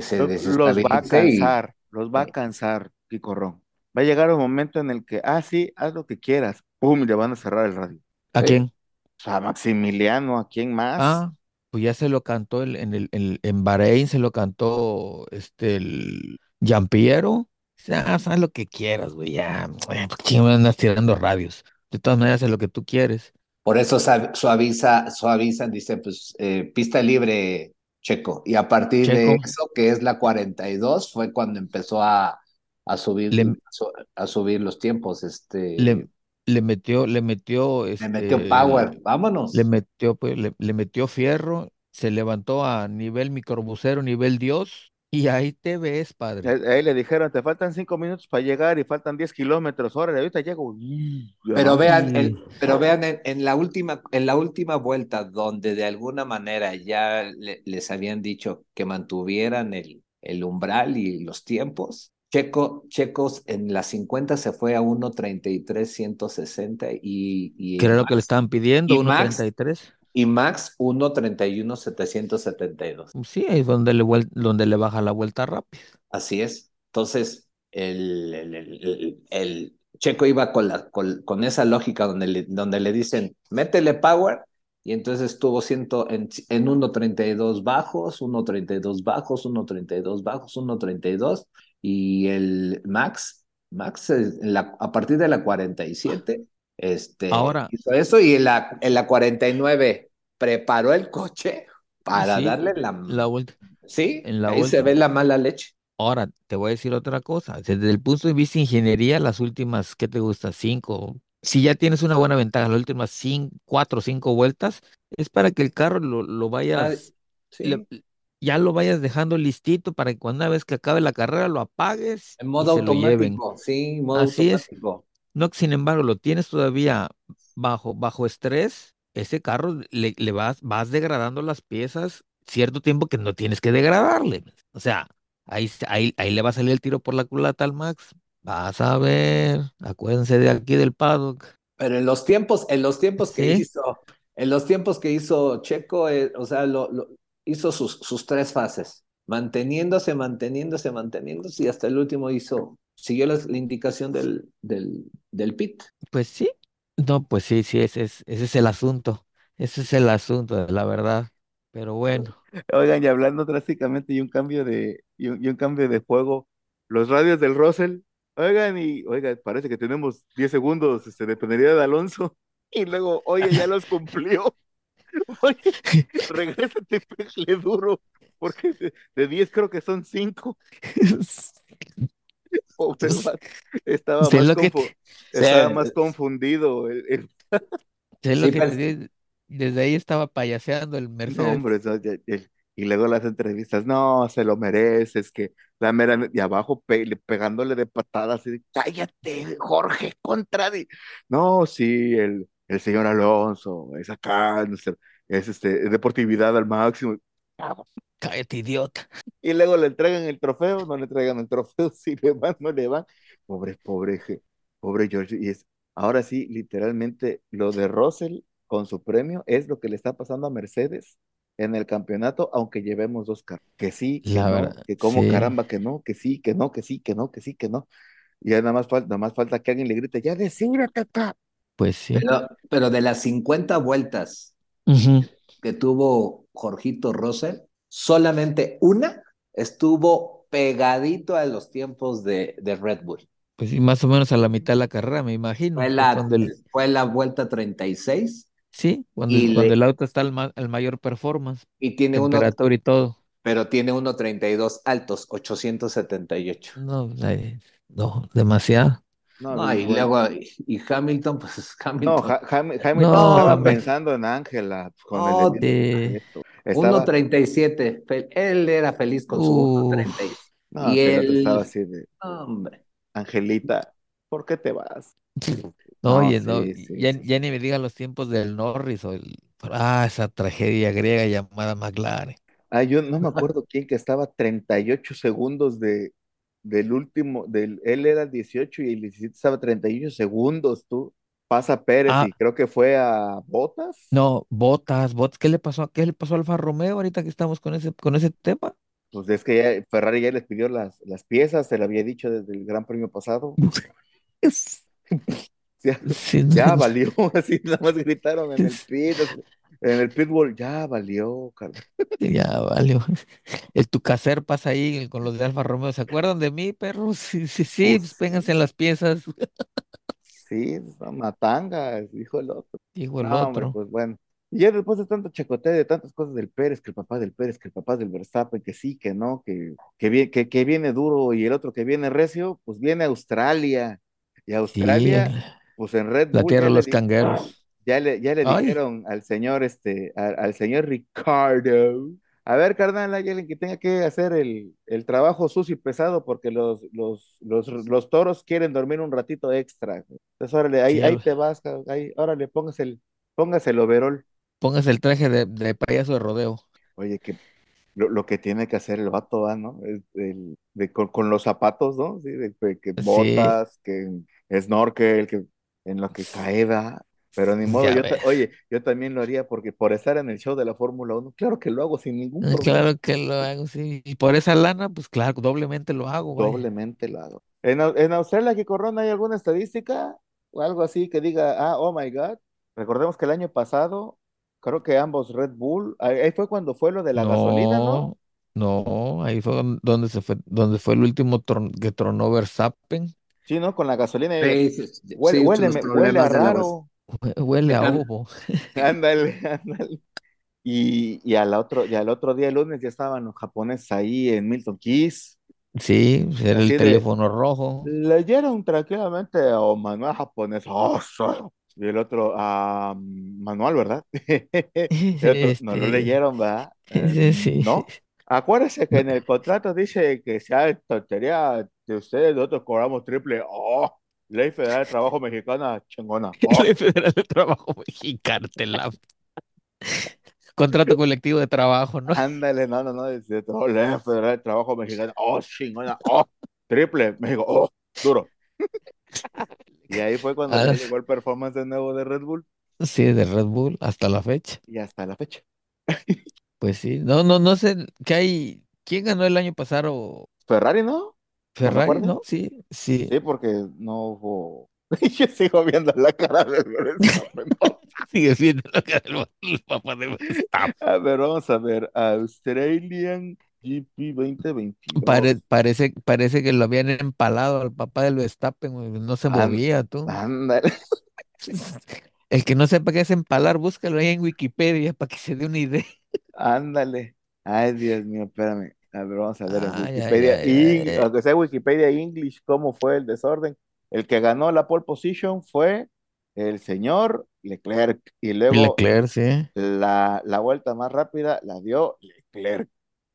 que se Lo- Los va a y cansar, los va a Sí. cansar, Kiko Ron. Va a llegar un momento en el que, ah, sí, haz lo que quieras, pum, le van a cerrar el radio. ¿a Sí. quién? Sea, Maximiliano, ¿a quién más? Ah, pues ya se lo cantó el- en el, el- en Bahrein, se lo cantó este el Giampiero. Ya, haz lo que quieras, güey, ya. eh, ¿por qué me andas tirando radios? De todas maneras, haz lo que tú quieres. por eso suaviza, suavizan, dice, pues eh, pista libre Checo, y a partir de eso, que es la 42, fue cuando empezó a, a subir, Le- a su- a subir los tiempos, este, Le, le metió, le metió, le metió este, power, vámonos. le metió, pues, le, le metió fierro, se levantó a nivel microbusero, nivel Dios, y ahí te ves, padre. Eh, Ahí le dijeron, te faltan cinco minutos para llegar y faltan 10 kilómetros, órale, ahorita llego. Pero vean, el- pero vean en, en la última, en la última vuelta, donde de alguna manera ya le- les habían dicho que mantuvieran el, el umbral y los tiempos, Checo, Checos en la 50 se fue a 1.33, 160 y, y, que era lo que le estaban pidiendo, y Max- 1.33. y Max 1.31, 772. Sí, ahí es donde le, donde le baja la vuelta rápida. Así es. Entonces, el, el, el- el- el Checo iba con, la, con, con esa lógica donde le, donde le dicen, métele power, y entonces estuvo ciento, en, en 1.32 bajos, 1.32 bajos, 1.32 bajos, 1.32, y el Max, Max en la, a partir de la 47, este, Ahora- hizo eso, y en la, en la 49 preparó el coche para Sí, darle la... La vuelta. Sí, en la ahí se ve la mala leche. Ahora, te voy a decir otra cosa. Desde el punto de vista de ingeniería, las últimas, ¿qué te gusta? Cinco. Si ya tienes una buena ventaja, las últimas cinco, cuatro o cinco vueltas, es para que el carro lo, lo vayas, Sí, le- ya lo vayas dejando listito para que cuando una vez que acabe la carrera lo apagues en modo automático, sí, modo Así es. automático. No, sin embargo, lo tienes todavía bajo, bajo estrés, ese carro le, le vas, vas degradando las piezas cierto tiempo que no tienes que degradarle. O sea, ahí, ahí, ahí le va a salir el tiro por la culata al Max. Vas a ver, acuérdense de aquí del paddock. Pero en los tiempos, en los tiempos que hizo, en los tiempos que hizo Checo, eh, o sea, lo, lo- hizo sus, sus tres fases, manteniéndose, manteniéndose, manteniéndose, y hasta el último hizo, siguió la, la indicación del, del, del pit. Pues sí, no, pues sí, sí, ese es, ese es el asunto. Ese es el asunto, la verdad. Pero bueno, Oigan, y hablando drásticamente y un cambio de, y un, y un cambio de juego, los radios del Russell, oigan, y oigan, parece que tenemos 10 segundos este, de penalidad de Alonso, [LAUGHS] y luego, oye, ya los cumplió. [LAUGHS] Oye, [LAUGHS] regrésate, pégale duro, porque de, de 10 creo que son 5. Pobre vato, Estaba Sé más, lo que confu- te- estaba Sí, más confundido. el- el- [LAUGHS] lo que digo, desde ahí estaba payaseando el no, Mercedes. hombre, o sea, ya- ya- Y luego las entrevistas, no, se lo mereces, que la mera, de abajo pe- pegándole de patadas, y cállate, Jorge, contra di-". No, sí, el, el señor Alonso, es acá, no sé, es este, deportividad al máximo. Cállate, idiota. Y luego le entregan el trofeo, no le entregan el trofeo, [LAUGHS] si le van, no le van. Pobre, pobre, pobre George. Y es, ahora sí, literalmente, lo de Russell con su premio es lo que le está pasando a Mercedes en el campeonato, aunque llevemos dos carros. Que sí, que La no, verdad, que como sí. caramba que no, que sí, que no, que sí, que no, que sí, que no. Y ya nada más falta, nada más falta que alguien le grite, ya decídete acá. Pues sí. Pero, pero de las 50 vueltas que tuvo Jorgito Russell, solamente una estuvo pegadito a los tiempos de, de Red Bull. Pues sí, más o menos a la mitad de la carrera, me imagino. Fue la, el, fue la vuelta 36 sí, cuando, y, cuando le, el auto está al, ma- al mayor performance, y tiene uno, y todo. pero tiene uno 32 altos, 878. No, no, demasiado. No, No, y bueno. luego, y, y Hamilton, pues [LAUGHS] No, Hamilton, Ham- Hamilton No, estaba hombre. pensando en Ángela pues, con No, el de-. Estaba, 1.37, fe- él era feliz con su Uf. 1.36. no, y él, estaba así de, hombre, Angelita, ¿por qué te vas? No, [LAUGHS] No, oye, no, sí, sí, ya, sí. ya ni me digan los tiempos del Norris o el, ah, esa tragedia griega llamada McLaren. Ah, yo no me [LAUGHS] acuerdo quién que estaba 38 segundos de, del último, del, él era 18 y el 17 estaba 38 segundos, tú. Pasa Pérez Ah, y creo que fue a Botas. no, Botas, Botas, ¿qué le pasó? ¿Qué le pasó a Alfa Romeo ahorita que estamos con ese, con ese tema? Pues es que ya Ferrari ya les pidió las, las piezas, se lo había dicho desde el Gran Premio pasado. [LAUGHS] Ya, Sí, no, ya no, valió, [LAUGHS] así nada más gritaron en el [LAUGHS] pit, en el pitbull, ya valió, Carlos. ya valió. El Tucacer pasa ahí con los de Alfa Romeo. ¿Se acuerdan de mí, perros? Sí, sí, sí, Pues pénganse en las piezas, sí, es una matanga, dijo el otro. dijo el No, hombre, otro. pues bueno. Y ya después de tanto chacoteo, de tantas cosas del Pérez, que el papá del Pérez, que el papá del Verstappen, que sí, que no, que, que, que, que viene duro y el otro que viene recio, pues viene Australia. Y Sí, Australia, el- pues en Red la Bull tierra de los cangueros. ya le, ya le Ay, dijeron al señor, este, al señor Ricardo, a ver, carnal, hay alguien que tenga que hacer el, el trabajo sucio y pesado porque los, los, los, los toros quieren dormir un ratito extra. Entonces, órale, ahí, sí, ahí te vas, ahí, órale, póngase el, póngase el overol. póngase el traje de, de payaso de rodeo. Oye, que lo, lo que tiene que hacer el vato, ¿va, ¿no? El, de, con, con los zapatos, ¿no? Sí, de, de que Sí, botas, que snorkel, que en lo que caeda. Pero ni modo, yo, oye, yo también lo haría porque por estar en el show de la Fórmula 1, claro que lo hago sin ningún Eh, problema. Claro que lo hago, sí. Y por esa lana, pues claro, doblemente lo hago, vaya. Doblemente lo hago. En, en Australia, ¿qué corona hay alguna estadística o algo así que diga, ah, oh my God? Recordemos que el año pasado, creo que ambos Red Bull, ahí ahí fue cuando fue lo de la gasolina, ¿no? No, ahí fue don- donde se fue, donde fue el último tron- que tronó Verstappen. Sí, ¿no? Con la gasolina. sí, sí, Huele, sí, huele, huele a raro. Hue- Huele a ovo. [LAUGHS] Ándale, ándale. Y, y al otro, y al otro día, el lunes, ya estaban los japoneses ahí en Milton Keys. Sí, pues era el de, teléfono rojo. leyeron tranquilamente o manual japonés. Oh. Y el otro, ah, manual, ¿verdad? [LAUGHS] El otro, no lo Este, leyeron, ¿verdad? [LAUGHS] Eh, sí, no. Acuérdese que en el contrato dice que sea tontería de ustedes, nosotros cobramos triple. Oh, Ley Federal de Trabajo Mexicana, chingona. Oh, [LAUGHS] Ley Federal de Trabajo Mexicana, te la- [LAUGHS] Contrato colectivo de trabajo, ¿no? ándale, no, no, no, dice, oh, Ley Federal de Trabajo Mexicana. Oh, chingona. Oh, triple. México. Oh, duro. Y ahí fue cuando Ah, llegó el performance de nuevo de Red Bull sí, de Red Bull hasta la fecha. y hasta la fecha. Pues sí, no, no, no sé qué hay. ¿Quién ganó el año pasado? Ferrari, ¿no? ¿No me Ferrari? ¿no? Sí, sí. Sí, porque no hubo. [LAUGHS] Yo sigo viendo la cara de Verstappen. [LAUGHS] Sigue siendo la cara del el papá de. A ver, vamos a ver. Australian GP 2022. Pare- parece, parece que lo habían empalado al papá del Verstappen, no se movía, tú. Ándale. [LAUGHS] El que no sepa qué es empalar, búscalo ahí en Wikipedia para que se dé una idea. Ándale. Ay, Dios mío, espérame. A ver, vamos a ver en Ay, Wikipedia. ay, aunque sea Wikipedia English, cómo fue el desorden. El que ganó la pole position fue el señor Leclerc. Y luego Leclerc, sí. la, la vuelta más rápida la dio Leclerc.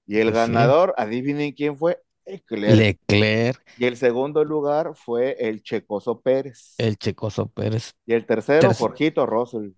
Y el Pues sí. ganador, adivinen quién fue, Leclerc. Leclerc, Y el segundo lugar fue el Checoso Pérez. el Checoso Pérez, Y el tercero, Terc- Jorgito Russell.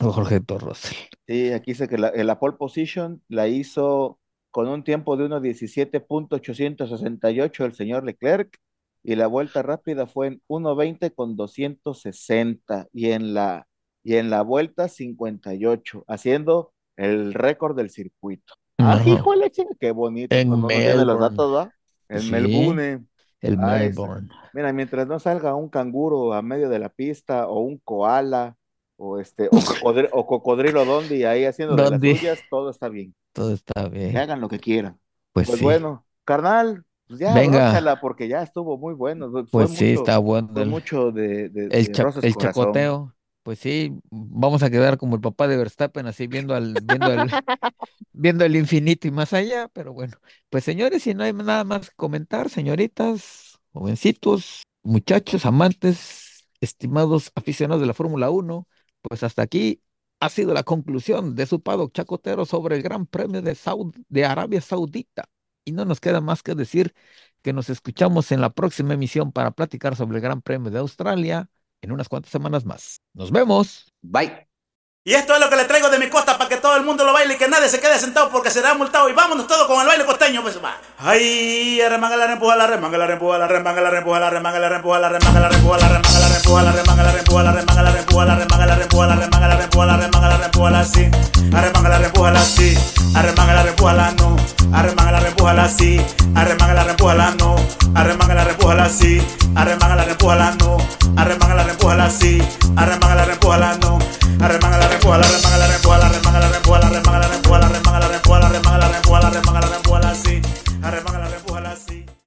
Jorge Torres. Sí, aquí dice que la, la pole position la hizo con un tiempo de 1.17.868 el señor Leclerc y la vuelta rápida fue en 1.20 con 260 y en la, y en la vuelta 58, haciendo el récord del circuito. ¡Ah, de la chinga! ¡Qué bonito! En tiene los Melbourne. datos, ¿va? En Sí. Melbourne. El Ah, ese. Melbourne. Mira, mientras no salga un canguro a medio de la pista o un koala o este o cocodrilo, o cocodrilo Dondi ahí haciendo de las suyas, todo está bien. Todo está Que bien. hagan lo que quieran. Pues Pues sí. bueno, carnal, pues ya Venga. porque ya estuvo muy bueno. Fue Pues sí, está bueno fue el, mucho de, de, el, de cha- Rosas el Corazón. chacoteo. Pues sí, vamos a quedar como el papá de Verstappen, así viendo al, viendo el, [LAUGHS] viendo el infinito y más allá, pero bueno. Pues señores, si no hay nada más que comentar, señoritas, jovencitos, muchachos, amantes, estimados aficionados de la Fórmula 1, pues hasta aquí ha sido la conclusión de su paddock chacotero sobre el Gran Premio de, de Arabia Saudita. Y no nos queda más que decir que nos escuchamos en la próxima emisión para platicar sobre el Gran Premio de Australia en unas cuantas semanas más. Nos vemos. Bye. Y esto es lo que le traigo de mi costa para que todo el mundo lo baile y que nadie se quede sentado porque será multado. Y vámonos todos con el baile costeño, pues va. Ay, remanga la rempuja la remanga la rempuja la remanga la rempuja la remanga la rempuja la remanga la rempuja la remanga la rempuja la remanga la rempuja la remanga la rempuja la remanga la rempuja la remanga la rempuja la remanga la rempuja la sí. Arremanga la rempuja la sí. Arremanga la rempuja la no. Arremanga la rempuja la sí. Arremanga la rempuja la no. Arremanga la rempuja la sí. Arremanga la rempuja la no. Arremanga la rempuja la sí. Arremanga la rempuja la no. Arremanga la rempuja la remanga la rempuja la remanga la rempuja la remanga la rempuja la remanga la rempuja la remanga la rempuja la remanga la rempuja la sí. Arremanga la rempuja la sí.